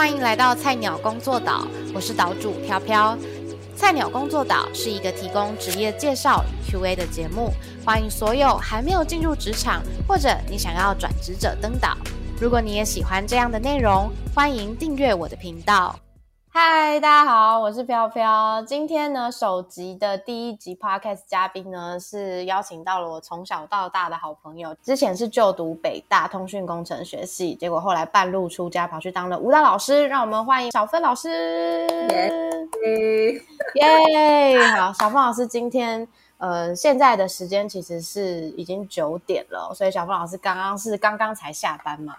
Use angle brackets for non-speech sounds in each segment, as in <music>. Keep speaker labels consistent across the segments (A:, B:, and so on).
A: 欢迎来到菜鸟工作岛，我是岛主飘飘。菜鸟工作岛是一个提供职业介绍与 Q&A 的节目，欢迎所有还没有进入职场或者你想要转职者登岛。如果你也喜欢这样的内容，欢迎订阅我的频道。嗨，大家好，我是飘飘。今天呢，首集的第一集 podcast 嘉宾呢，是邀请到了我从小到大的好朋友。之前是就读北大通讯工程学系，结果后来半路出家，跑去当了舞蹈老师。让我们欢迎小芬老师。耶！好，小芬老师今天呃，现在的时间其实是已经九点了，所以小芬老师刚刚是刚刚才下班嘛？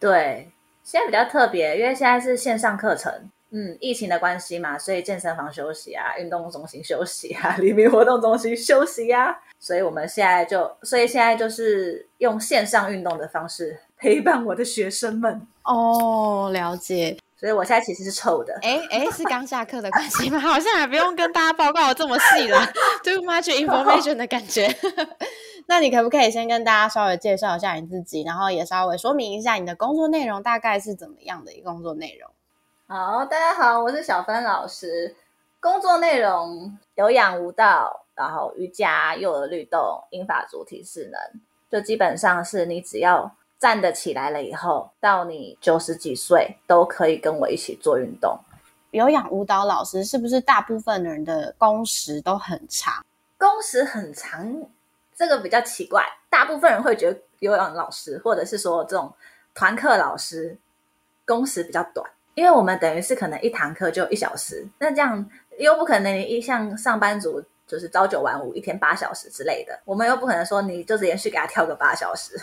B: 对，现在比较特别，因为现在是线上课程。嗯，疫情的关系嘛，所以健身房休息啊，运动中心休息啊，<laughs> 黎明活动中心休息呀，所以我们现在就，所以现在就是用线上运动的方式陪伴我的学生们。
A: 哦，了解。
B: 所以我现在其实是臭的。
A: 哎哎，是刚下课的关系吗？<laughs> 好像还不用跟大家报告这么细了，too much information 的感觉。<laughs> 那你可不可以先跟大家稍微介绍一下你自己，然后也稍微说明一下你的工作内容大概是怎么样的一个工作内容？
B: 好，大家好，我是小芬老师。工作内容有氧舞蹈，然后瑜伽、幼儿律动、英法主体势能，就基本上是你只要站得起来了以后，到你九十几岁都可以跟我一起做运动。
A: 有氧舞蹈老师是不是大部分的人的工时都很长？
B: 工时很长，这个比较奇怪。大部分人会觉得有氧老师或者是说这种团课老师工时比较短。因为我们等于是可能一堂课就一小时，那这样又不可能你一像上班族就是朝九晚五，一天八小时之类的，我们又不可能说你就是连续给他跳个八小时，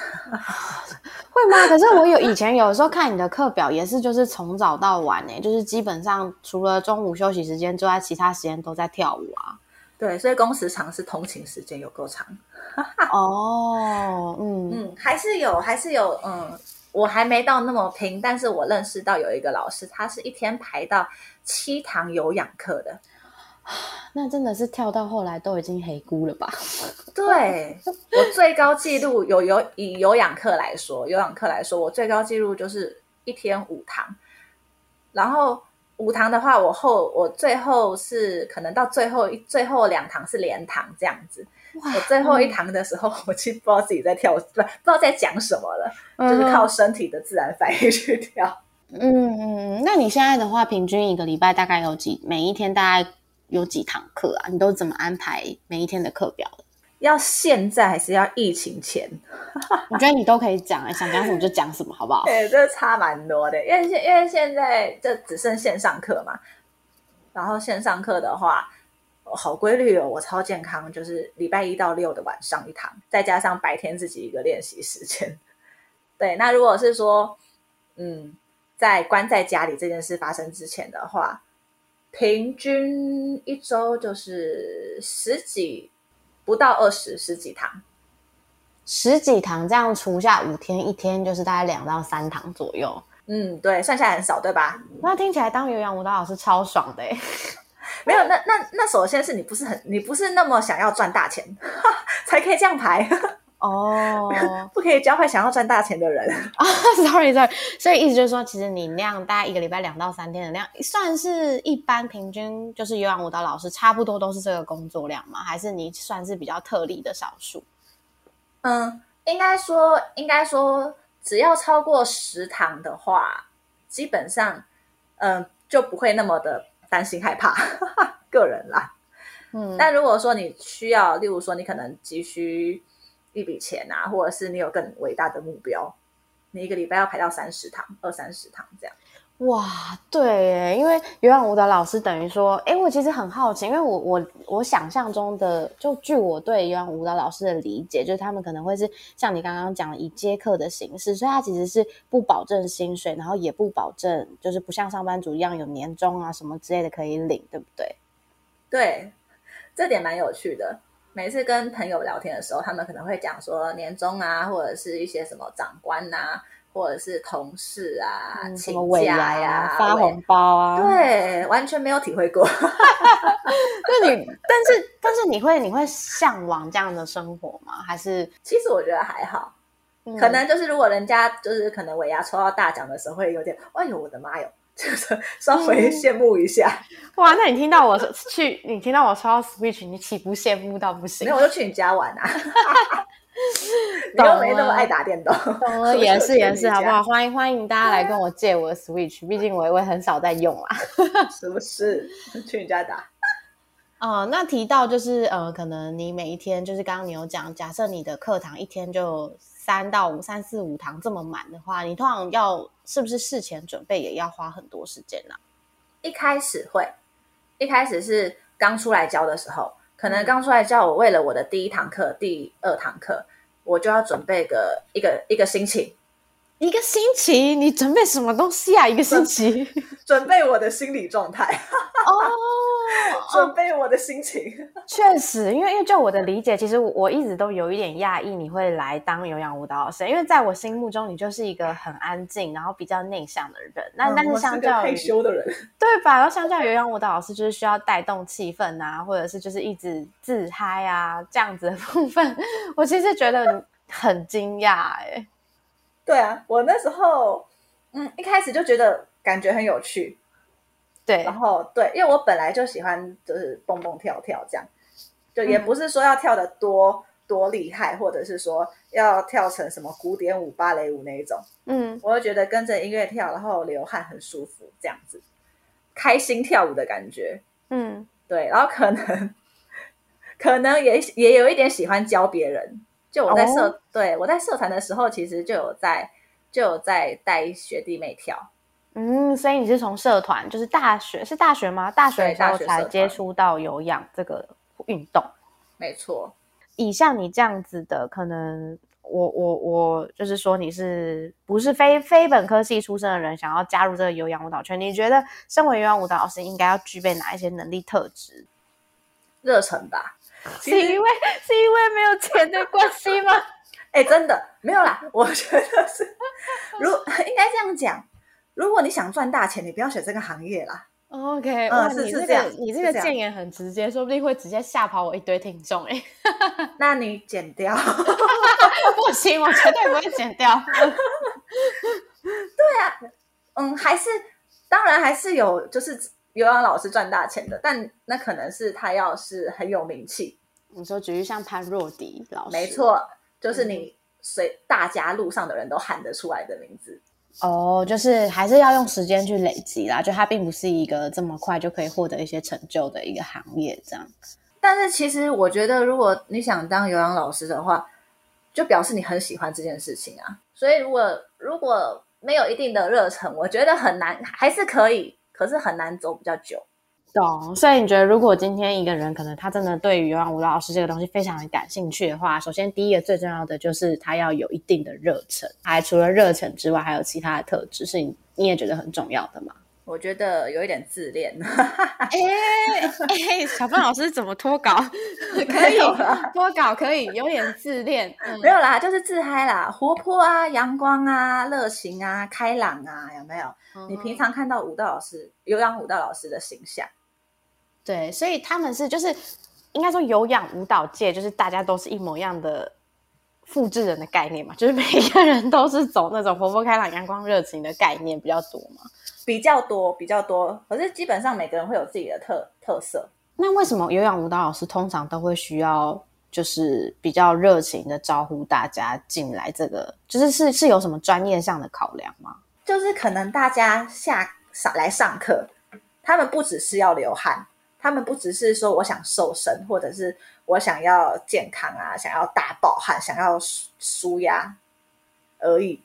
B: <laughs>
A: 会吗？可是我有以前有时候看你的课表也是，就是从早到晚呢，就是基本上除了中午休息时间之外，其他时间都在跳舞啊。
B: 对，所以工时长是通勤时间有够长。<laughs>
A: 哦，嗯
B: 嗯，还是有，还是有，嗯。我还没到那么拼，但是我认识到有一个老师，他是一天排到七堂有氧课的，
A: 那真的是跳到后来都已经黑咕了吧？<laughs>
B: 对我最高纪录有有以有氧课来说，有氧课来说，我最高纪录就是一天五堂，然后五堂的话，我后我最后是可能到最后一最后两堂是连堂这样子。我最后一堂的时候，<laughs> 我其实不知道自己在跳，不不知道在讲什么了，就是靠身体的自然反应去跳。
A: 嗯嗯，那你现在的话，平均一个礼拜大概有几，每一天大概有几堂课啊？你都怎么安排每一天的课表的？
B: 要现在还是要疫情前？<laughs>
A: 我觉得你都可以讲，想讲什么就讲什么，好不好？<laughs>
B: 对，这差蛮多的，因为现因为现在就只剩线上课嘛，然后线上课的话。好规律哦，我超健康，就是礼拜一到六的晚上一堂，再加上白天自己一个练习时间。<laughs> 对，那如果是说，嗯，在关在家里这件事发生之前的话，平均一周就是十几，不到二十，十几堂，
A: 十几堂，这样除下五天，一天就是大概两到三堂左右。
B: 嗯，对，算下来很少，对吧？
A: 那听起来当有氧舞蹈老师超爽的
B: 没有，那那那首先是你不是很，你不是那么想要赚大钱，才可以这样排 <laughs>
A: 哦，<laughs>
B: 不可以教坏想要赚大钱的人
A: 啊。<laughs> Sorry Sorry，所以意思就是说，其实你那样大概一个礼拜两到三天的量，算是一般平均，就是有氧舞蹈老师差不多都是这个工作量吗？还是你算是比较特例的少数？
B: 嗯，应该说，应该说，只要超过十堂的话，基本上，嗯，就不会那么的。担心害怕，<laughs> 个人啦。嗯，但如果说你需要，例如说你可能急需一笔钱啊，或者是你有更伟大的目标，你一个礼拜要排到三十堂，二三十堂这样。
A: 哇，对，因为有氧舞蹈老师等于说，哎，我其实很好奇，因为我我我想象中的，就据我对有氧舞蹈老师的理解，就是他们可能会是像你刚刚讲的以接课的形式，所以他其实是不保证薪水，然后也不保证，就是不像上班族一样有年终啊什么之类的可以领，对不对？
B: 对，这点蛮有趣的。每次跟朋友聊天的时候，他们可能会讲说年终啊，或者是一些什么长官呐。或者是同事啊，请假呀，
A: 发红包啊，
B: 对，完全没有体会过。<laughs> <laughs>
A: 那你，但是，但是你会，你会向往这样的生活吗？还是，
B: 其实我觉得还好，可能就是如果人家就是可能尾牙抽到大奖的时候，会有点，哎呦我的妈哟，就是 <laughs> 稍微羡慕一下。
A: 哇，那你听到我去，你听到我抽到 Switch，你岂不羡慕到不行？
B: 没有，我就去你家玩啊。<laughs> 你又没那么爱打电动，
A: 懂了，<laughs> 也是也是，好不好？欢迎欢迎大家来跟我借我的 Switch，毕竟我也很少在用啊。<laughs>
B: 是不是？去你家打。
A: 哦，那提到就是呃，可能你每一天就是刚刚你有讲，假设你的课堂一天就三到五、三四五堂这么满的话，你通常要是不是事前准备也要花很多时间呢？
B: 一开始会，一开始是刚出来教的时候。可能刚出来教我，为了我的第一堂课、第二堂课，我就要准备个一个一个星期。
A: 一个星期，你准备什么东西啊？一个星期，<laughs>
B: 准备我的心理状态。哦，<laughs> 准备我的心情。<laughs>
A: 确实，因为因为就我的理解，其实我一直都有一点讶异，你会来当有氧舞蹈老师，因为在我心目中，你就是一个很安静，然后比较内向的人。那但是相较于
B: 害羞的人，
A: 对吧？然后相较于有氧舞蹈老师，就是需要带动气氛啊，或者是就是一直自嗨啊这样子的部分，我其实觉得很惊讶哎。
B: 对啊，我那时候，嗯，一开始就觉得感觉很有趣，
A: 对，
B: 然后对，因为我本来就喜欢就是蹦蹦跳跳这样，就也不是说要跳的多多厉害，或者是说要跳成什么古典舞、芭蕾舞那一种，嗯，我就觉得跟着音乐跳，然后流汗很舒服，这样子，开心跳舞的感觉，嗯，对，然后可能 <laughs> 可能也也有一点喜欢教别人。就我在社，对我在社团的时候，其实就有在就有在带学弟妹跳。
A: 嗯，所以你是从社团，就是大学是大学吗？大学的时候才接触到有氧这个运动。
B: 没错，
A: 以像你这样子的，可能我我我就是说，你是不是非非本科系出身的人，想要加入这个有氧舞蹈圈？你觉得身为有氧舞蹈老师，应该要具备哪一些能力特质？
B: 热忱吧。
A: 是因为是因为没有钱的关系吗？<laughs>
B: 哎，真的没有啦。我觉得是，如应该这样讲，如果你想赚大钱，你不要选这个行业啦。
A: OK，哇，你这个你这个建言很直接，说不定会直接吓跑我一堆听众哎。<laughs>
B: 那你剪掉？<laughs>
A: 不行，我绝对不会剪掉。
B: 对啊，嗯，还是当然还是有，就是。有氧老师赚大钱的，但那可能是他要是很有名气。
A: 你说，举例像潘若迪老师，
B: 没错，就是你随大家路上的人都喊得出来的名字。
A: 哦，就是还是要用时间去累积啦，就它并不是一个这么快就可以获得一些成就的一个行业，这样。
B: 但是其实我觉得，如果你想当有氧老师的话，就表示你很喜欢这件事情啊。所以如果如果没有一定的热忱，我觉得很难，还是可以。可是很难走比较久，
A: 懂。所以你觉得，如果今天一个人可能他真的对于有氧舞蹈老师这个东西非常的感兴趣的话，首先第一个最重要的就是他要有一定的热忱。还除了热忱之外，还有其他的特质是你你也觉得很重要的吗？
B: 我觉得有一点自恋。<laughs>
A: 哎哎，小芬老师怎么脱稿？<laughs> 可以脱稿，可以有点自恋。
B: 没有啦，就是自嗨啦，活泼啊，阳光啊，热情啊，开朗啊，有没有？你平常看到舞蹈老师、有氧舞蹈老师的形象？
A: 对，所以他们是就是应该说有氧舞蹈界就是大家都是一模一样的复制人的概念嘛，就是每一个人都是走那种活泼开朗、阳光热情的概念比较多嘛。
B: 比较多，比较多，可是基本上每个人会有自己的特特色。
A: 那为什么有氧舞蹈老师通常都会需要就是比较热情的招呼大家进来？这个就是是是有什么专业上的考量吗？
B: 就是可能大家下上来上课，他们不只是要流汗，他们不只是说我想瘦身，或者是我想要健康啊，想要大爆汗，想要舒压而已。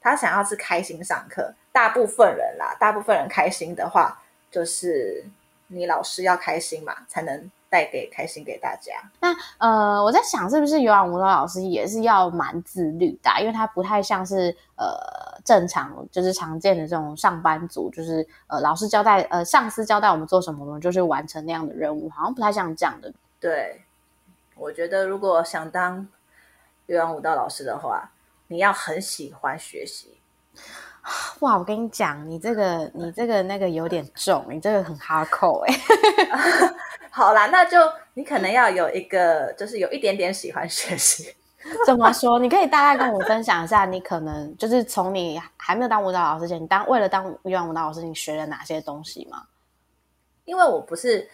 B: 他想要是开心上课。大部分人啦，大部分人开心的话，就是你老师要开心嘛，才能带给开心给大家。
A: 那呃，我在想，是不是有氧舞蹈老师也是要蛮自律的？因为他不太像是呃正常，就是常见的这种上班族，就是呃老师交代，呃上司交代我们做什么，我们就是完成那样的任务，好像不太像这样的。
B: 对，我觉得如果想当有氧舞蹈老师的话，你要很喜欢学习。
A: 哇，我跟你讲，你这个你这个那个有点重，你这个很哈扣哎。
B: 好啦，那就你可能要有一个，就是有一点点喜欢学习，<laughs>
A: 怎么说？你可以大概跟我分享一下，你可能就是从你还没有当舞蹈老师前，你当为了当舞蹈老师，你学了哪些东西吗？
B: 因为我不是，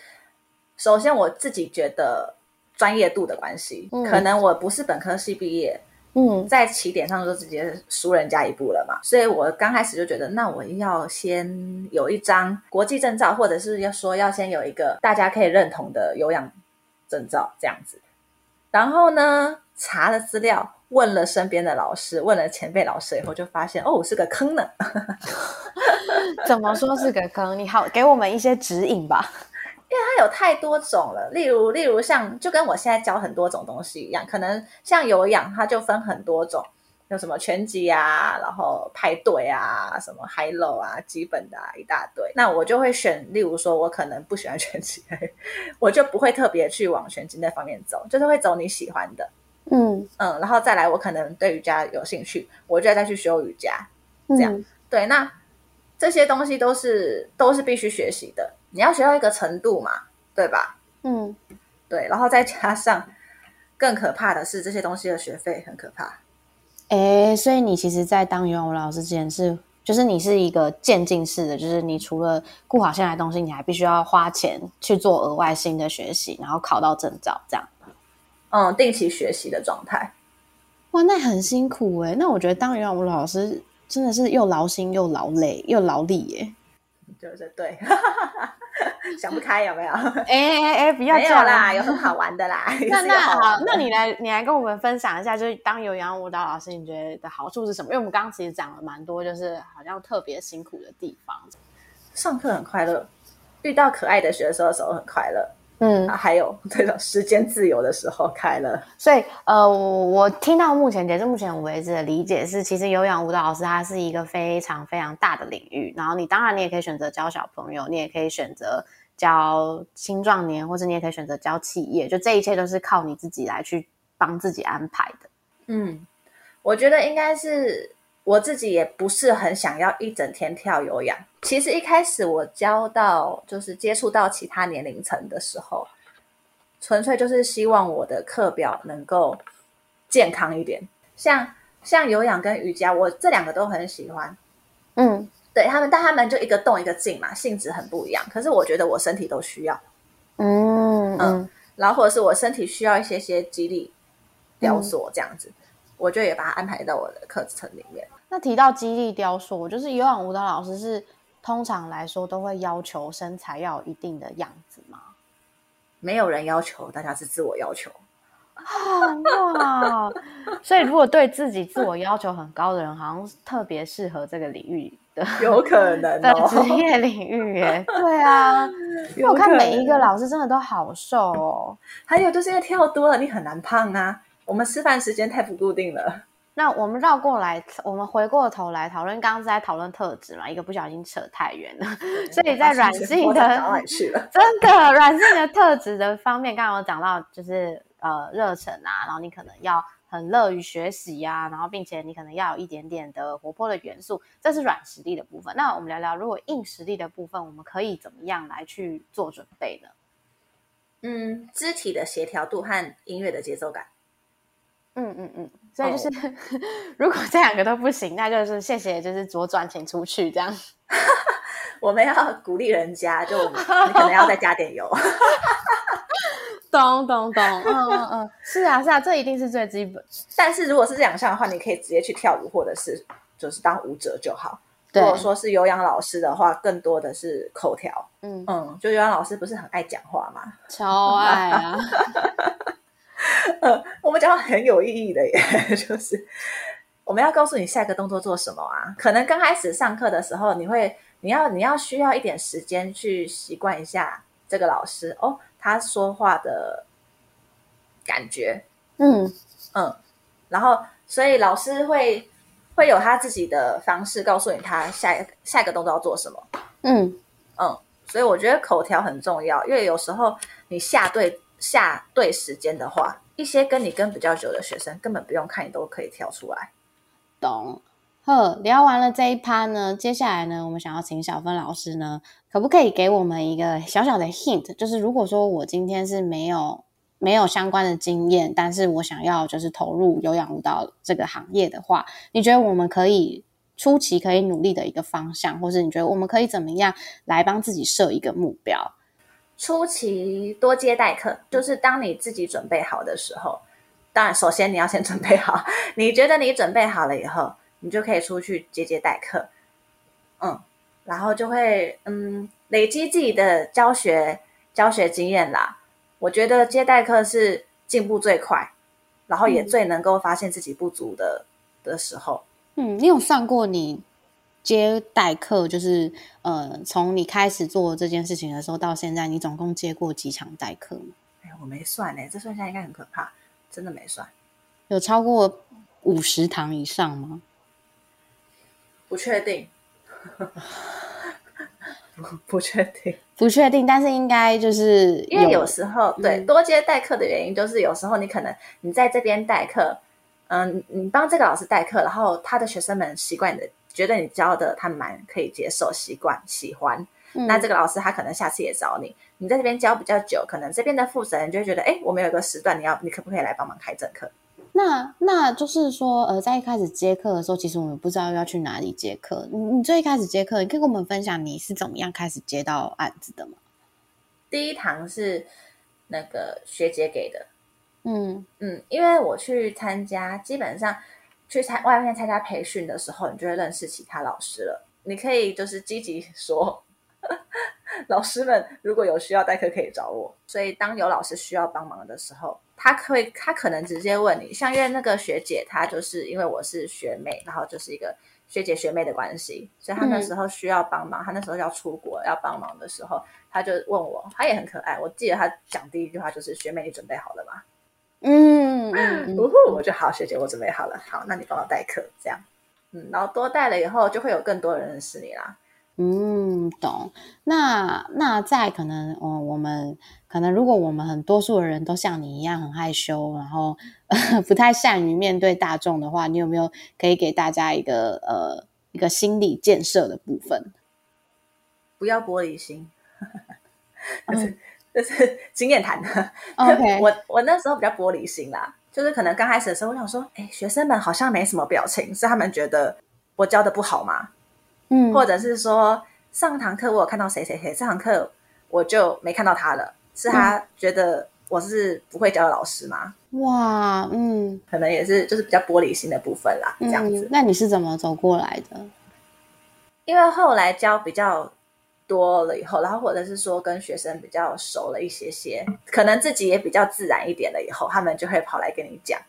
B: 首先我自己觉得专业度的关系，
A: 嗯
B: 可能我不是本科系毕业，
A: 嗯
B: 在起点上就直接输人家一步了嘛，所以我刚开始就觉得，那我要先有一张国际证照，或者是要说要先有一个大家可以认同的有氧证照这样子。然后呢，查了资料，问了身边的老师，问了前辈老师以后，就发现哦，是个坑呢。<laughs>
A: 怎么说是个坑？你好，给我们一些指引吧。
B: 它有太多种了，例如，例如像就跟我现在教很多种东西一样，可能像有氧，它就分很多种，有什么拳击啊，然后派对啊，什么 high low 啊，基本的啊一大堆。那我就会选，例如说，我可能不喜欢拳击，<laughs> 我就不会特别去往拳击那方面走，就是会走你喜欢的，
A: 嗯，
B: 嗯，然后再来，我可能对瑜伽有兴趣，我就再去修瑜伽，
A: 这
B: 样。对，那这些东西都是都是必须学习的，你要学到一个程度嘛，对吧？
A: 嗯，
B: 对，然后再加上更可怕的是，这些东西的学费很可怕。
A: 哎，所以你其实，在当游泳老师之前是，就是你是一个渐进式的，就是你除了顾好现在的东西，你还必须要花钱去做额外新的学习，然后考到证照，这样。
B: 嗯，定期学习的状态。
A: 哇，那很辛苦哎。那我觉得当游泳老师真的是又劳心又劳累又劳力耶。
B: 就是对，<laughs> <laughs> 想不开有没有？<laughs>
A: 哎哎哎，不要
B: 没
A: 这样
B: 啦，有很好玩的啦。<laughs>
A: 那那
B: 好
A: 那你来你来跟我们分享一下，就是当有氧舞蹈老师，你觉得的好处是什么？因为我们刚刚其实讲了蛮多，就是好像特别辛苦的地方。
B: 上课很快乐，遇到可爱的学生的时候很快乐，
A: 嗯
B: 啊，还有 <laughs> 这种时间自由的时候开了。
A: 所以呃，我我听到目前截至目前为止的理解是，其实有氧舞蹈老师它是一个非常非常大的领域。然后你当然你也可以选择教小朋友，你也可以选择教青壮年，或者你也可以选择教企业，就这一切都是靠你自己来去帮自己安排的。
B: 嗯，我觉得应该是我自己也不是很想要一整天跳有氧。其实一开始我教到就是接触到其他年龄层的时候，纯粹就是希望我的课表能够健康一点。像像有氧跟瑜伽，我这两个都很喜欢。
A: 嗯
B: 对他们，但他们就一个动一个静嘛，性质很不一样。可是我觉得我身体都需要，
A: 嗯嗯
B: 然后或者是我身体需要一些些肌力雕塑这样子，我就也把它安排到我的课程里面。
A: 那提到肌力雕塑，就是有氧舞蹈老师是通常来说都会要求身材要有一定的样子吗？
B: 没有人要求，大家是自我要求。
A: 哇！<laughs> 所以如果对自己自我要求很高的人，好像特别适合这个领域的 <laughs>
B: 有可能 <laughs>
A: 的
B: 哦，
A: 职业领域耶。对啊，因为我看每一个老师真的都好瘦哦。
B: 还有就是因为跳多了，你很难胖啊。我们吃饭时间太不固定了。
A: 那我们绕过来，我们回过头来讨论，刚刚是在讨论特质嘛，一个不小心扯太远了。所以在软性的？真的软性的特质的方面，刚刚有讲到，就是呃热忱啊，然后你可能要很乐于学习呀、然后并且你可能要有一点点的活泼的元素，这是软实力的部分。那我们聊聊，如果硬实力的部分，我们可以怎么样来去做准备呢？
B: 嗯，肢体的协调度和音乐的节奏感。
A: 嗯嗯嗯，所以就是、<laughs> 如果这两个都不行，那就是谢谢，就是左转请出去这样。<laughs>
B: 我们要鼓励人家，就我们 <laughs> 你可能要再加点油。
A: 懂懂懂，嗯嗯嗯，是啊是啊，这一定是最基本。
B: 但是如果是这两项的话，你可以直接去跳舞，或者是就是当舞者就好。
A: 对
B: 如果说是有氧老师的话，更多的是口条。
A: 嗯，
B: 嗯，就有氧老师不是很爱讲话嘛？
A: 超爱啊。<laughs>
B: 呃，我们讲话很有意义的耶，<laughs> 就是我们要告诉你下一个动作做什么啊。可能刚开始上课的时候，你会你要你要需要一点时间去习惯一下这个老师哦，他说话的感觉，
A: 嗯
B: 嗯，然后所以老师会会有他自己的方式告诉你他下一下一个动作要做什么，
A: 嗯
B: 嗯，所以我觉得口条很重要，因为有时候你下对下对时间的话，一些跟你跟比较久的学生根本不用看，你都可以跳出来。
A: 懂。呵，聊完了这一趴呢，接下来呢，我们想要请小芬老师呢，可不可以给我们一个小小的 hint？就是如果说我今天是没有没有相关的经验，但是我想要就是投入有氧舞蹈这个行业的话，你觉得我们可以初期可以努力的一个方向，或是你觉得我们可以怎么样来帮自己设一个目标？
B: 初期多接待课，就是当你自己准备好的时候，当然首先你要先准备好，<laughs> 你觉得你准备好了以后，你就可以出去接接待客，嗯，然后就会嗯累积自己的教学教学经验啦。我觉得接待课是进步最快，然后也最能够发现自己不足的的时候。
A: 嗯，你有算过你接待客，就是呃，从你开始做这件事情的时候到现在，你总共接过几场代客吗？
B: 哎，我没算呢，这算下来应该很可怕，真的没算。
A: 有超过五十堂以上吗？
B: 不确定。<laughs> 不确定，
A: 不确定，但是应该就是
B: 因为有时候对多接待客的原因，就是有时候你可能你在这边代课，嗯，你帮这个老师代课，然后他的学生们习惯的，觉得你教的他蛮可以接受、习惯、喜欢，那这个老师他可能下次也找你，你在这边教比较久，可能这边的负责人就会觉得，哎，我们有个时段，你要你可不可以来帮忙开正课？
A: 那那就是说，呃，在一开始接课的时候，其实我们不知道要去哪里接课。你你最一开始接课，你可以跟我们分享你是怎么样开始接到案子的吗？
B: 第一堂是那个学姐给的，嗯嗯，因为我去参加，基本上去参外面参加培训的时候，你就会认识其他老师了。你可以就是积极说，<laughs> 老师们如果有需要代课可以找我。所以当有老师需要帮忙的时候。他会，他可能直接问你，像因为那个学姐，她就是因为我是学妹，然后就是一个学姐学妹的关系，所以她那时候需要帮忙，她那时候要出国要帮忙的时候，她就问我，她也很可爱，我记得她讲第一句话就是学妹，你准备好了吗？嗯，呜呼，我就好，学姐，我准备好了，好，那你帮我代课，这样，嗯，然后多带了以后，就会有更多人认识你啦。
A: 嗯，懂。那那在可能，哦，我们可能如果我们很多数的人都像你一样很害羞，然后 <laughs> 不太善于面对大众的话，你有没有可以给大家一个呃一个心理建设的部分？
B: 不要玻璃心，<laughs> 这是 <laughs> 经验谈的。
A: OK，
B: 我我那时候比较玻璃心啦，就是可能刚开始的时候，我想说，哎，学生们好像没什么表情，是他们觉得我教的不好吗？嗯，或者是说上堂课我有看到谁谁谁，这堂课我就没看到他了，是他觉得我是不会教的老师吗？
A: 哇，嗯，
B: 可能也是就是比较玻璃心的部分啦，这样子。
A: 那你是怎么走过来的？
B: 因为后来教比较多了以后，然后或者是说跟学生比较熟了一些些，可能自己也比较自然一点了以后，他们就会跑来跟你讲。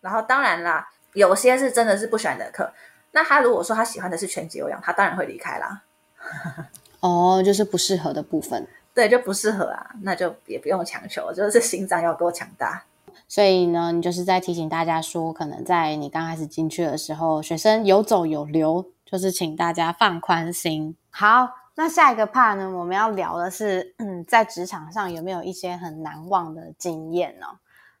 B: 然后当然啦，有些是真的是不喜欢的课。那他如果说他喜欢的是全级有氧，他当然会离开啦。<laughs>
A: 哦，就是不适合的部分，
B: 对，就不适合啊，那就也不用强求，就是心脏要够强大。
A: 所以呢，你就是在提醒大家说，可能在你刚开始进去的时候，学生有走有留，就是请大家放宽心。好，那下一个 part 呢，我们要聊的是，嗯，在职场上有没有一些很难忘的经验呢？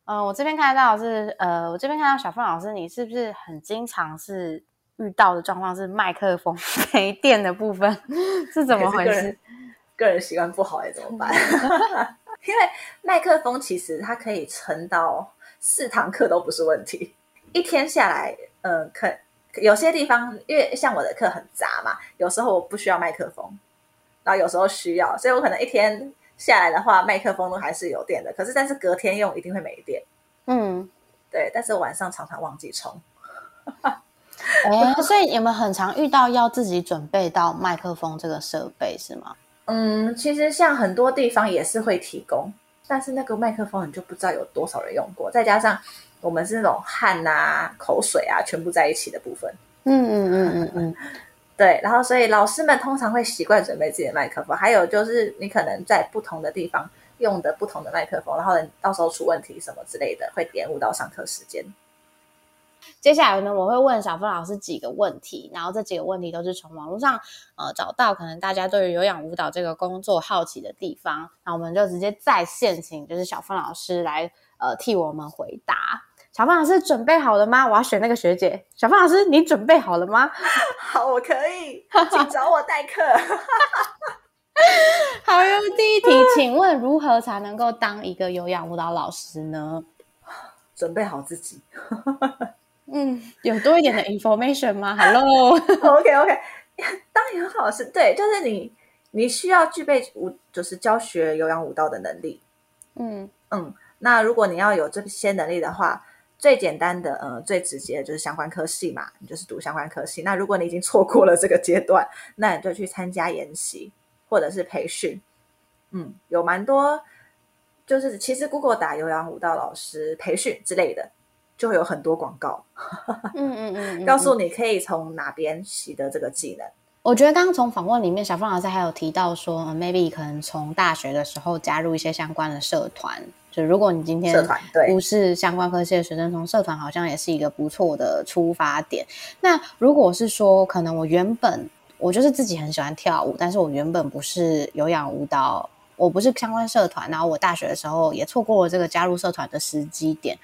A: 嗯，我这边看到是，呃，我这边看到小凤老师，你是不是很经常是？遇到的状况是麦克风没电的部分 <laughs> 是怎么回事？<laughs>
B: 个人习惯不好哎，怎么办？<laughs> 因为麦克风其实它可以撑到四堂课都不是问题。一天下来，嗯，可有些地方，因为像我的课很杂嘛，有时候我不需要麦克风，然后有时候需要，所以我可能一天下来的话，麦克风都还是有电的。可是，但是隔天用一定会没电。嗯，对，但是晚上常常忘记充。<laughs>
A: 哎，所以你们很常遇到要自己准备到麦克风这个设备是吗？
B: 嗯，其实像很多地方也是会提供，但是那个麦克风你就不知道有多少人用过，再加上我们是那种汗啊、口水啊全部在一起的部分。嗯嗯嗯嗯嗯，对。然后所以老师们通常会习惯准备自己的麦克风，还有就是你可能在不同的地方用的不同的麦克风，然后到时候出问题什么之类的，会延误到上课时间。
A: 接下来呢，我会问小芬老师几个问题，然后这几个问题都是从网络上呃找到，可能大家对于有氧舞蹈这个工作好奇的地方，那我们就直接在线请就是小芬老师来呃替我们回答。小芳老师准备好了吗？我要选那个学姐。小芳老师，你准备好了吗？<laughs>
B: 好，我可以，请找我代课。<laughs>
A: 好哟，第一题，请问如何才能够当一个有氧舞蹈老师呢？
B: 准备好自己。
A: 嗯，有多一点的 <laughs> information 吗？Hello，OK
B: OK，当有氧老师，对，就是你，你需要具备舞，就是教学有氧舞蹈的能力。嗯嗯，那如果你要有这些能力的话，最简单的，呃，最直接的就是相关科系嘛，你就是读相关科系。那如果你已经错过了这个阶段，那你就去参加研习或者是培训。嗯，有蛮多，就是其实 Google 打有氧舞蹈老师培训之类的。就会有很多广告，<laughs> 嗯嗯嗯，告诉你可以从哪边习得这个技能。
A: 我觉得刚刚从访问里面，小凤老师还有提到说，maybe 可能从大学的时候加入一些相关的社团。就如果你今天不是相关科系的学生，从社团好像也是一个不错的出发点。那如果是说，可能我原本我就是自己很喜欢跳舞，但是我原本不是有氧舞蹈，我不是相关社团，然后我大学的时候也错过了这个加入社团的时机点。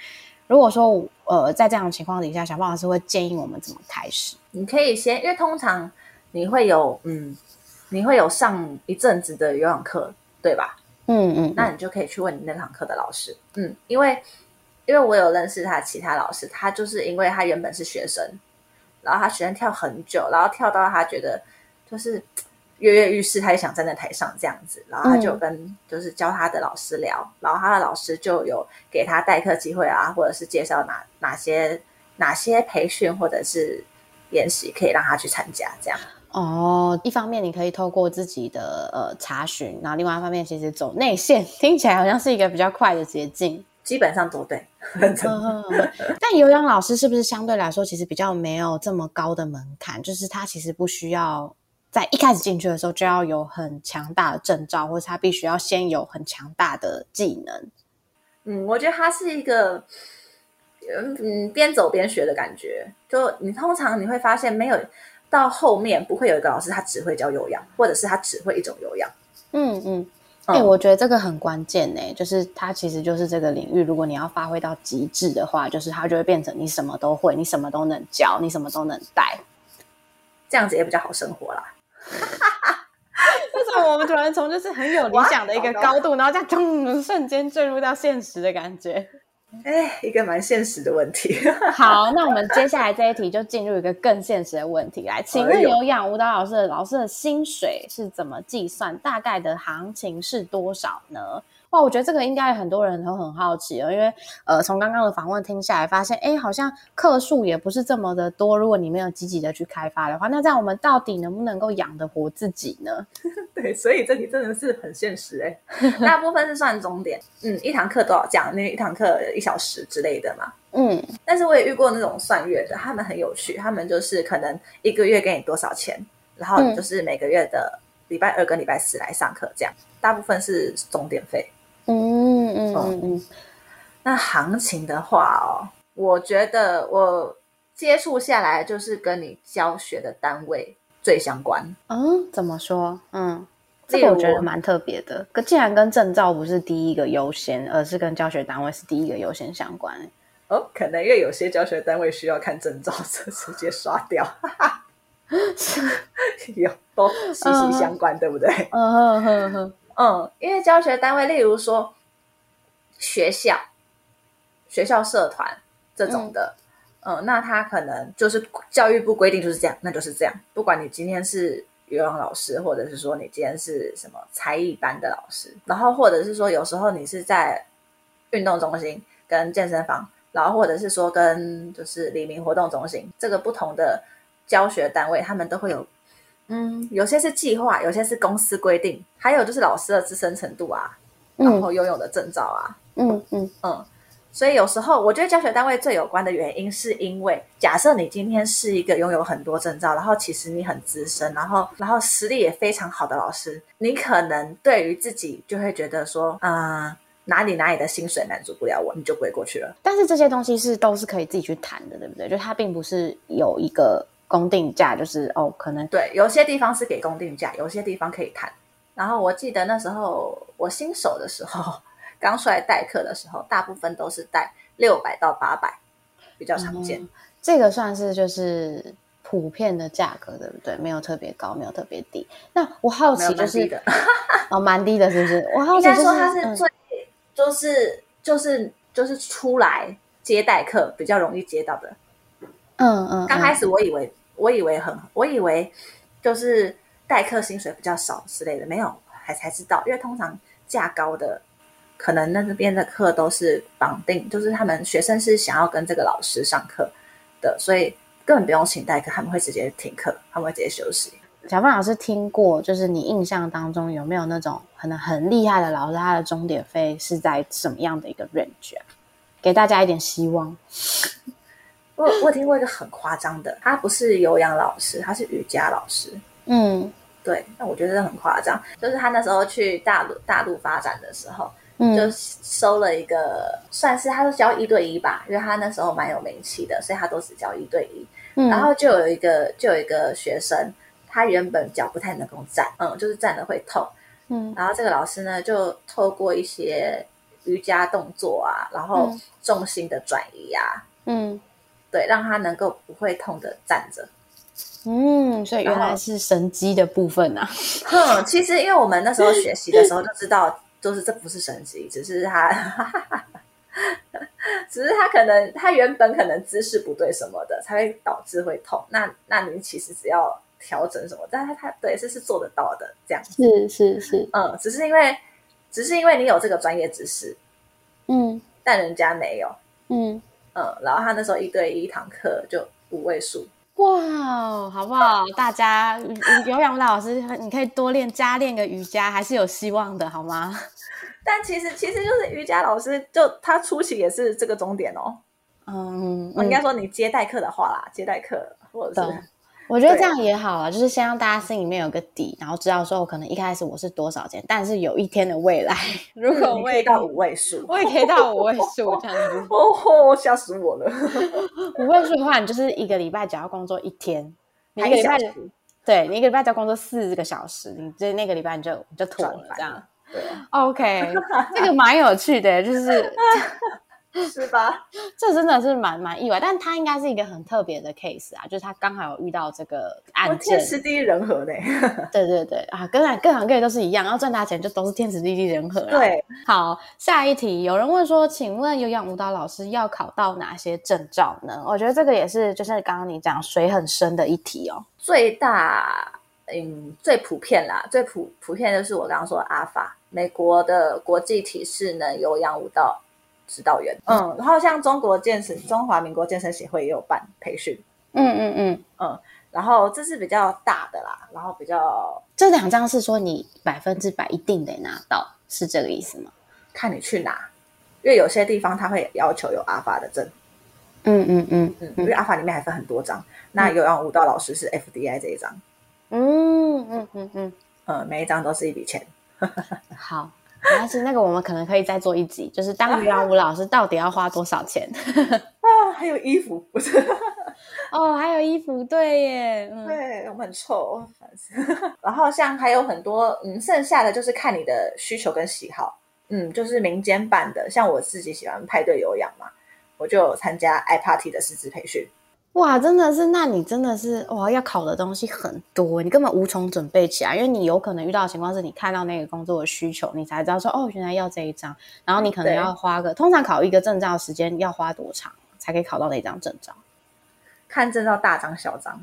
A: 如果说呃，在这样的情况底下，小胖老师会建议我们怎么开始？
B: 你可以先，因为通常你会有嗯，你会有上一阵子的游泳课，对吧？嗯嗯，那你就可以去问你那堂课的老师。嗯，因为因为我有认识他其他老师，他就是因为他原本是学生，然后他学生跳很久，然后跳到他觉得就是。跃跃欲试，他也想站在台上这样子，然后他就跟就是教他的老师聊，然后他的老师就有给他代课机会啊，或者是介绍哪哪些哪些培训或者是演习可以让他去参加这样。
A: 哦，一方面你可以透过自己的呃查询，然后另外一方面其实走内线听起来好像是一个比较快的捷径，
B: 基本上都对。<laughs>
A: 但有氧老师是不是相对来说其实比较没有这么高的门槛？就是他其实不需要。在一开始进去的时候，就要有很强大的证照，或者他必须要先有很强大的技能。
B: 嗯，我觉得他是一个，嗯边走边学的感觉。就你通常你会发现，没有到后面不会有一个老师他只会教有氧，或者是他只会一种有氧。
A: 嗯嗯，哎，我觉得这个很关键呢，就是它其实就是这个领域，如果你要发挥到极致的话，就是它就会变成你什么都会，你什么都能教，你什么都能带，
B: 这样子也比较好生活啦。<laughs>
A: 为什么我们突然从就是很有理想的一个高度，然后这样咚瞬间坠入到现实的感觉？
B: 哎，一个蛮现实的问题。<laughs>
A: 好，那我们接下来这一题就进入一个更现实的问题来，请问有氧舞蹈老师的老师的薪水是怎么计算？大概的行情是多少呢？哇，我觉得这个应该很多人都很好奇哦，因为呃，从刚刚的访问听下来，发现哎，好像客数也不是这么的多。如果你没有积极的去开发的话，那这样我们到底能不能够养得活自己呢？<laughs>
B: 对，所以这题真的是很现实哎。大部分是算终点，嗯，一堂课多少讲？那一堂课一小时之类的嘛。嗯，但是我也遇过那种算月的，他们很有趣，他们就是可能一个月给你多少钱，然后就是每个月的礼拜二跟礼拜四来上课，这样。大部分是终点费。嗯嗯嗯嗯，那行情的话哦，我觉得我接触下来就是跟你教学的单位最相关。
A: 嗯，怎么说？嗯，这个我觉得蛮特别的。可既然跟证照不是第一个优先，而是跟教学单位是第一个优先相关。
B: 哦，可能因为有些教学单位需要看证照，<laughs> 就直接刷掉。<laughs> <laughs> 有都息息相关，对不对？嗯哼哼哼。嗯，因为教学单位，例如说学校、学校社团这种的，嗯，那他可能就是教育部规定就是这样，那就是这样。不管你今天是游泳老师，或者是说你今天是什么才艺班的老师，然后或者是说有时候你是在运动中心跟健身房，然后或者是说跟就是黎明活动中心，这个不同的教学单位，他们都会有。嗯，有些是计划，有些是公司规定，还有就是老师的资深程度啊，然后拥有的证照啊，嗯嗯嗯，所以有时候我觉得教学单位最有关的原因，是因为假设你今天是一个拥有很多证照，然后其实你很资深，然后然后实力也非常好的老师，你可能对于自己就会觉得说，嗯，哪里哪里的薪水满足不了我，你就不会过去了。
A: 但是这些东西是都是可以自己去谈的，对不对？就它并不是有一个。公定价就是哦，可能
B: 对，有些地方是给公定价，有些地方可以谈。然后我记得那时候我新手的时候，刚出来代课的时候，大部分都是带六百到八百，比较常见。
A: 这个算是就是普遍的价格，对不对？没有特别高，没有特别低。那我好奇就是
B: 的
A: 哦，蛮低的，是不是？我好 <laughs> 奇就是
B: 说它是最就是就是就是出来接待客比较容易接到的。
A: 嗯嗯。
B: 刚开始我以为我以为很我以为就是代课薪水比较少之类的，没有还才知道，因为通常价高的。可能那边的课都是绑定，就是他们学生是想要跟这个老师上课的，所以根本不用请代课，他们会直接停课，他们会直接休息。
A: 小范老师听过，就是你印象当中有没有那种可能很厉害的老师，他的钟点费是在什么样的一个 range？给大家一点希望。
B: 我我听过一个很夸张的，他不是有氧老师，他是瑜伽老师。
A: 嗯，
B: 对，那我觉得很夸张，就是他那时候去大陆大陆发展的时候。嗯就收了一个，算是他是教一对一吧，因为他那时候蛮有名气的，所以他都只教一对一。嗯然后就有一个，就有一个学生，他原本脚不太能够站，嗯，就是站的会痛，嗯。然后这个老师呢，就透过一些瑜伽动作啊，然后重心的转移啊，嗯，对，让他能够不会痛的站着。
A: 嗯，所以原来是神机的部分啊。<laughs>
B: 哼，其实因为我们那时候学习的时候就知道。就是这不是神机，只是他，<laughs> 只是他可能他原本可能姿势不对什么的，才会导致会痛。那那你其实只要调整什么，但他他对是是做得到的，这样
A: 是是是，
B: 嗯，只是因为只是因为你有这个专业知识，
A: 嗯，
B: 但人家没有，
A: 嗯
B: 嗯，然后他那时候一对一堂课就五位数。
A: 哇，好不好？大家有氧舞蹈老师，你可以多练，加练个瑜伽，还是有希望的，好吗？<laughs>
B: 但其实，其实就是瑜伽老师，就他初期也是这个终点哦。嗯，应该说你接待课的话啦，接待课或者是。
A: 我觉得这样也好啊，就是先让大家心里面有个底，然后知道说我可能一开始我是多少钱，但是有一天的未来，如果我
B: 也到五位数，
A: 我也可以到五位数这样子。
B: 哦，吓死我了！
A: 五位数的话，你就是一个礼拜只要工作一天，你一个礼拜对你一个礼拜只要工作四个小时，你这那个礼拜你就你就妥了这样。
B: 对
A: ，OK，这个蛮有趣的，就是。<laughs>
B: 是吧？<laughs>
A: 这真的是蛮蛮意外，但他应该是一个很特别的 case 啊，就是他刚好有遇到这个案件，
B: 天时地利人和呢。
A: 对对对啊，跟各行各业都是一样，要赚大钱就都是天时地利人和。
B: 对，
A: 好，下一题，有人问说，请问有氧舞蹈老师要考到哪些证照呢？我觉得这个也是，就是刚刚你讲水很深的一题哦。
B: 最大，嗯，最普遍啦，最普普遍就是我刚刚说的阿法，美国的国际体适能有氧舞蹈。指导员，嗯，然后像中国健身，中华民国健身协会也有办培训，
A: 嗯嗯嗯。
B: 嗯，然后这是比较大的啦，然后比较
A: 这两张是说你百分之百一定得拿到，是这个意思吗？
B: 看你去拿，因为有些地方他会要求有阿法的证，
A: 嗯嗯嗯
B: 嗯，因为阿法里面还分很多张，那有让舞蹈老师是 FDI 这一张，
A: 嗯嗯嗯嗯，
B: 呃，每一张都是一笔钱，<laughs>
A: 好。但是那个我们可能可以再做一集，就是当瑜伽舞老师到底要花多少钱 <laughs>
B: 啊？还有衣服不是？<laughs>
A: 哦，还有衣服，对耶，
B: 对我们很臭，<laughs> 然后像还有很多，嗯，剩下的就是看你的需求跟喜好，嗯，就是民间版的，像我自己喜欢派对有氧嘛，我就参加 i party 的师资培训。
A: 哇，真的是，那你真的是哇，要考的东西很多，你根本无从准备起来，因为你有可能遇到的情况是你看到那个工作的需求，你才知道说哦，原来要这一张，然后你可能要花个，通常考一个证照时间要花多长才可以考到那张证照？
B: 看证照大张小张，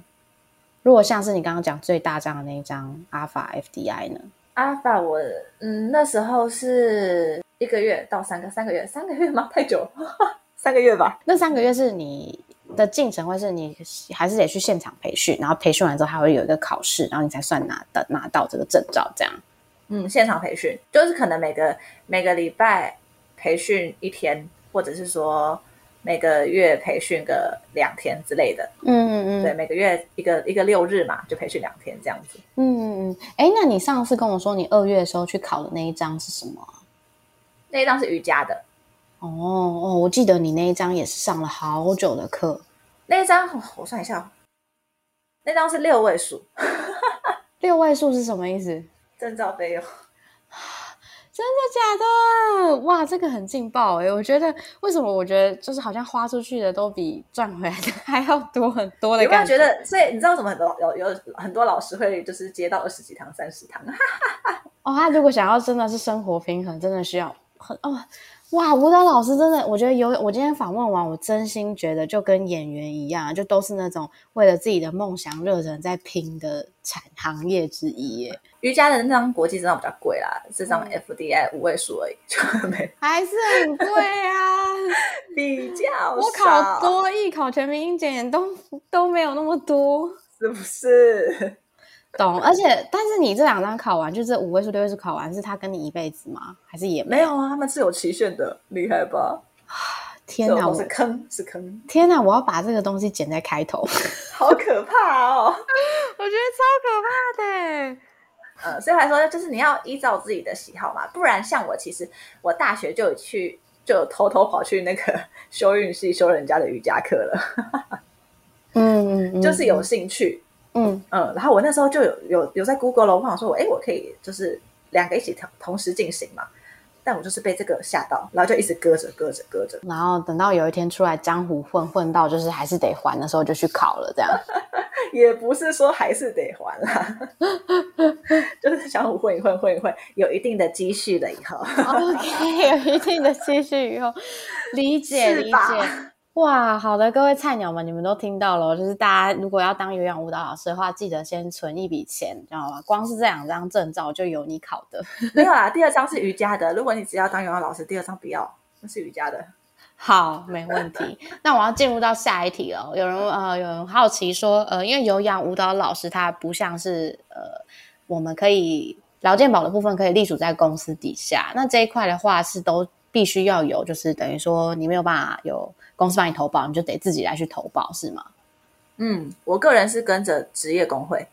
A: 如果像是你刚刚讲最大张的那一张阿法 FDI 呢？
B: 阿法我嗯那时候是一个月到三个三个月，三个月吗？太久了，<laughs> 三个月吧。
A: 那三个月是你。的进程会是你还是得去现场培训，然后培训完之后还会有一个考试，然后你才算拿的拿到这个证照。这样，
B: 嗯，现场培训就是可能每个每个礼拜培训一天，或者是说每个月培训个两天之类的。
A: 嗯嗯嗯，
B: 对，每个月一个一个六日嘛，就培训两天这样子。
A: 嗯嗯嗯，哎，那你上次跟我说你二月的时候去考的那一张是什么？
B: 那一张是瑜伽的。
A: 哦哦，我记得你那一张也是上了好久的课。
B: 那一张我算一下，那张是六位数。<laughs>
A: 六位数是什么意思？
B: 证照费用。<sighs>
A: 真的假的？哇，这个很劲爆哎！我觉得为什么？我觉得就是好像花出去的都比赚回来的还要多很多的感
B: 觉。觉得，所以你知道怎么很多有有很多老师会就是接到二十几堂、三十堂？
A: 哦，他如果想要真的是生活平衡，真的需要很哦。哇，舞蹈老师真的，我觉得有我今天访问完，我真心觉得就跟演员一样，就都是那种为了自己的梦想热忱在拼的产行业之一耶。
B: 瑜伽的那张国际证比较贵啦，这张 FDI 五位数而已，就没
A: 还是很贵啊，<laughs>
B: 比较
A: 我考多艺考全民英检都都没有那么多，
B: 是不是？
A: 懂，而且但是你这两张考完，就这五位数、六位数考完，是他跟你一辈子吗？还是也
B: 没有啊？他们是有期限的，厉害吧？<sighs>
A: 天哪，
B: 是坑是坑！
A: 天哪，我要把这个东西剪在开头，<laughs>
B: 好可怕哦！<laughs>
A: 我觉得超可怕的。
B: 呃，所以来说，就是你要依照自己的喜好嘛，不然像我，其实我大学就有去，就偷偷跑去那个 <laughs> 修运系修人家的瑜伽课了。嗯嗯，就是有兴趣。嗯。嗯，然后我那时候就有有有在 Google 了，我想说，我哎，我可以就是两个一起同同时进行嘛，但我就是被这个吓到，然后就一直搁着搁着搁着，
A: 然后等到有一天出来江湖混混到就是还是得还的时候，就去考了，这样。<laughs>
B: 也不是说还是得还啦，<laughs> 就是江湖混一混混一混，有一定的积蓄了以后
A: ，OK，有一定的积蓄以后，理解 <laughs> 理解。哇，好的，各位菜鸟们，你们都听到了，就是大家如果要当有氧舞蹈老师的话，记得先存一笔钱，知道吗？光是这两张证照就有你考的。<laughs>
B: 没有啦，第二张是瑜伽的。如果你只要当有氧老师，第二张不要，那是瑜伽的。
A: 好，没问题。那我要进入到下一题了。有人呃，有人好奇说，呃，因为有氧舞蹈老师他不像是呃，我们可以劳健保的部分可以隶属在公司底下，那这一块的话是都必须要有，就是等于说你没有办法有。公司帮你投保，你就得自己来去投保，是吗？
B: 嗯，我个人是跟着职业工会，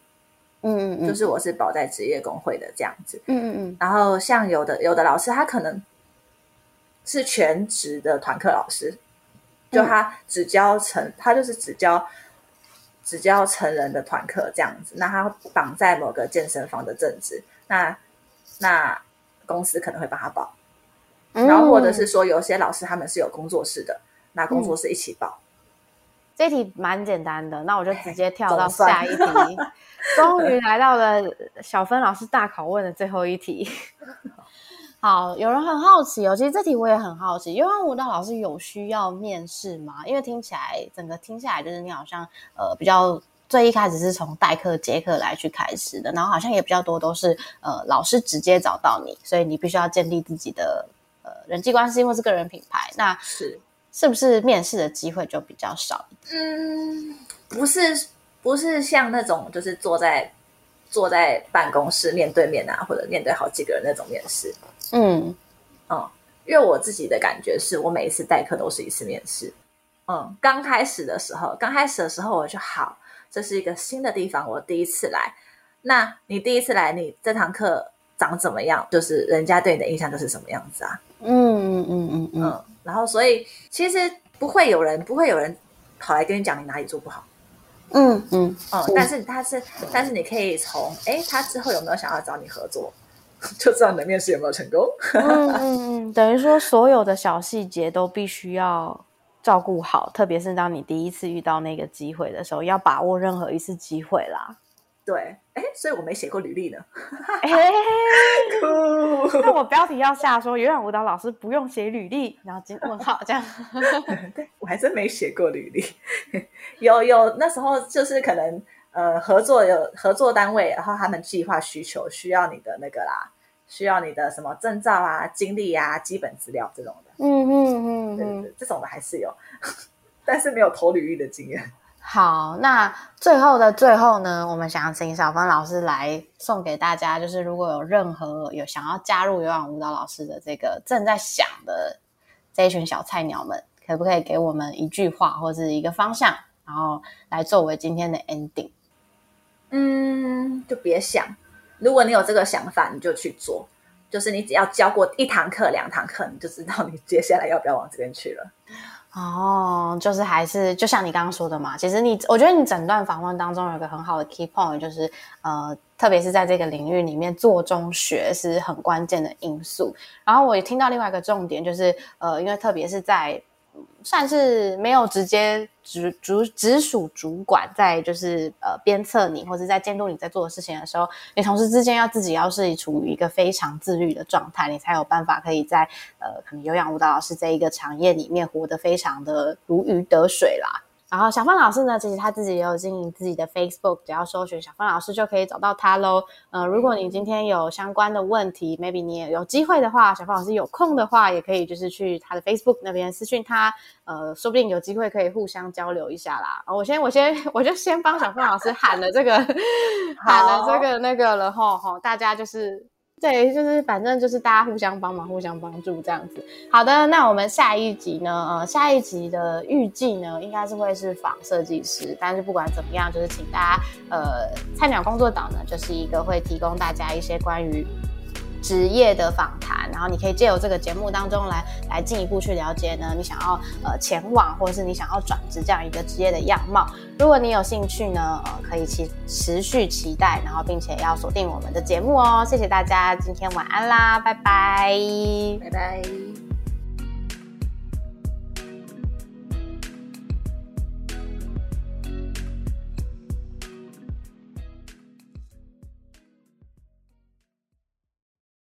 B: 嗯嗯嗯，就是我是保在职业工会的这样子，嗯嗯嗯。然后像有的有的老师，他可能是全职的团课老师，就他只教成，他就是只教只教成人的团课这样子。那他绑在某个健身房的正职，那那公司可能会帮他保，然后或者是说有些老师他们是有工作室的。那工作室一起报，
A: 这题蛮简单的，那我就直接跳到 <laughs> 下一题。<laughs> 终于来到了小芬老师大拷问的最后一题。<laughs> 好，有人很好奇哦，其实这题我也很好奇，因为舞蹈老师有需要面试吗？因为听起来整个听下来就是你好像呃比较最一开始是从代课接课来去开始的，然后好像也比较多都是呃老师直接找到你，所以你必须要建立自己的呃人际关系或是个人品牌。那
B: 是。
A: 是不是面试的机会就比较少一点？
B: 嗯，不是，不是像那种就是坐在坐在办公室面对面啊，或者面对好几个人那种面试。嗯嗯，因为我自己的感觉是我每一次代课都是一次面试。嗯，刚开始的时候，刚开始的时候我就好，这是一个新的地方，我第一次来。那你第一次来，你这堂课长怎么样？就是人家对你的印象就是什么样子啊？嗯嗯嗯嗯嗯。然后，所以其实不会有人，不会有人跑来跟你讲你哪里做不好。嗯嗯嗯。但是他是，但是你可以从哎，他之后有没有想要找你合作，<laughs> 就知道你的面试有没有成功。嗯嗯
A: 嗯。等于说，所有的小细节都必须要照顾好，特别是当你第一次遇到那个机会的时候，要把握任何一次机会啦。
B: 对，哎，所以我没写过履历呢。<laughs>
A: 那我标题要下说，有氧舞蹈老师不用写履历，然后今问号这样。<laughs>
B: 对我还真没写过履历。<laughs> 有有，那时候就是可能呃合作有合作单位，然后他们计划需求需要你的那个啦，需要你的什么证照啊、经历啊、基本资料这种的。嗯嗯嗯，对对，这种的还是有，但是没有投履历的经验。
A: 好，那最后的最后呢，我们想请小芬老师来送给大家，就是如果有任何有想要加入有氧舞蹈老师的这个正在想的这一群小菜鸟们，可不可以给我们一句话或者一个方向，然后来作为今天的 ending？
B: 嗯，就别想，如果你有这个想法，你就去做，就是你只要教过一堂课、两堂课，你就知道你接下来要不要往这边去了。
A: 哦，就是还是就像你刚刚说的嘛，其实你我觉得你整段访问当中有一个很好的 key point，就是呃，特别是在这个领域里面做中学是很关键的因素。然后我也听到另外一个重点，就是呃，因为特别是在。算是没有直接直主直属主管在就是呃鞭策你或者在监督你在做的事情的时候，你同事之间要自己要是处于一个非常自律的状态，你才有办法可以在呃可能有氧舞蹈老师这一个产业里面活得非常的如鱼得水啦。然后小芬老师呢，其实他自己也有经营自己的 Facebook，只要搜寻小芬老师就可以找到他喽。嗯，如果你今天有相关的问题，maybe 你也有机会的话，小芬老师有空的话，也可以就是去他的 Facebook 那边私讯他，呃，说不定有机会可以互相交流一下啦。我先我先我就先帮小芬老师喊了这个 <laughs> 喊了这个那个了吼吼，大家就是。对，就是反正就是大家互相帮忙、互相帮助这样子。好的，那我们下一集呢？呃，下一集的预计呢，应该是会是仿设计师。但是不管怎么样，就是请大家，呃，菜鸟工作岛呢，就是一个会提供大家一些关于。职业的访谈，然后你可以借由这个节目当中来来进一步去了解呢，你想要呃前往或者是你想要转职这样一个职业的样貌。如果你有兴趣呢，呃，可以期持续期待，然后并且要锁定我们的节目哦。谢谢大家，今天晚安啦，拜拜，
B: 拜拜。